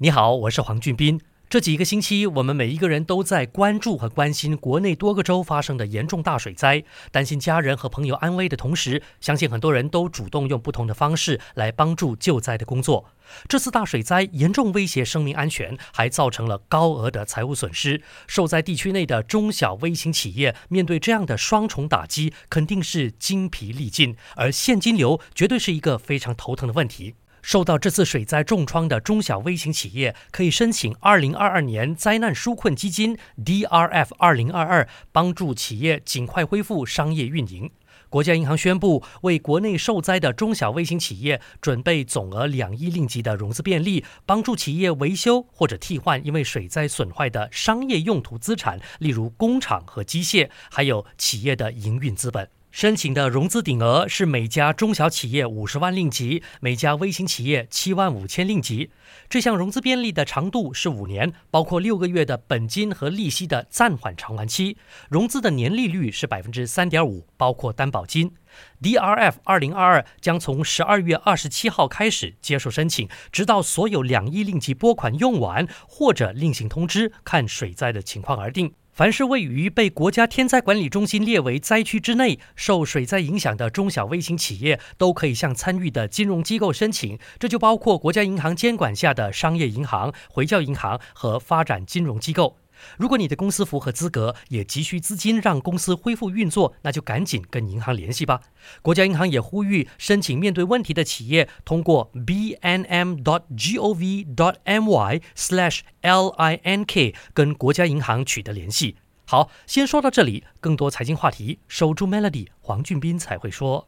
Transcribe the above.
你好，我是黄俊斌。这几个星期，我们每一个人都在关注和关心国内多个州发生的严重大水灾，担心家人和朋友安危的同时，相信很多人都主动用不同的方式来帮助救灾的工作。这次大水灾严重威胁生命安全，还造成了高额的财务损失。受灾地区内的中小微型企业面对这样的双重打击，肯定是精疲力尽，而现金流绝对是一个非常头疼的问题。受到这次水灾重创的中小微型企业可以申请2022年灾难纾困基金 DRF 2022，帮助企业尽快恢复商业运营。国家银行宣布，为国内受灾的中小微型企业准备总额两亿令吉的融资便利，帮助企业维修或者替换因为水灾损坏的商业用途资产，例如工厂和机械，还有企业的营运资本。申请的融资顶额是每家中小企业五十万令吉，每家微型企业七万五千令吉。这项融资便利的长度是五年，包括六个月的本金和利息的暂缓偿还期。融资的年利率是百分之三点五，包括担保金。DRF 二零二二将从十二月二十七号开始接受申请，直到所有两亿令吉拨款用完或者另行通知，看水灾的情况而定。凡是位于被国家天灾管理中心列为灾区之内、受水灾影响的中小微型企业，都可以向参与的金融机构申请。这就包括国家银行监管下的商业银行、回教银行和发展金融机构。如果你的公司符合资格，也急需资金让公司恢复运作，那就赶紧跟银行联系吧。国家银行也呼吁申请面对问题的企业通过 bnm.gov.my/link 跟国家银行取得联系。好，先说到这里，更多财经话题，守住 Melody，黄俊斌才会说。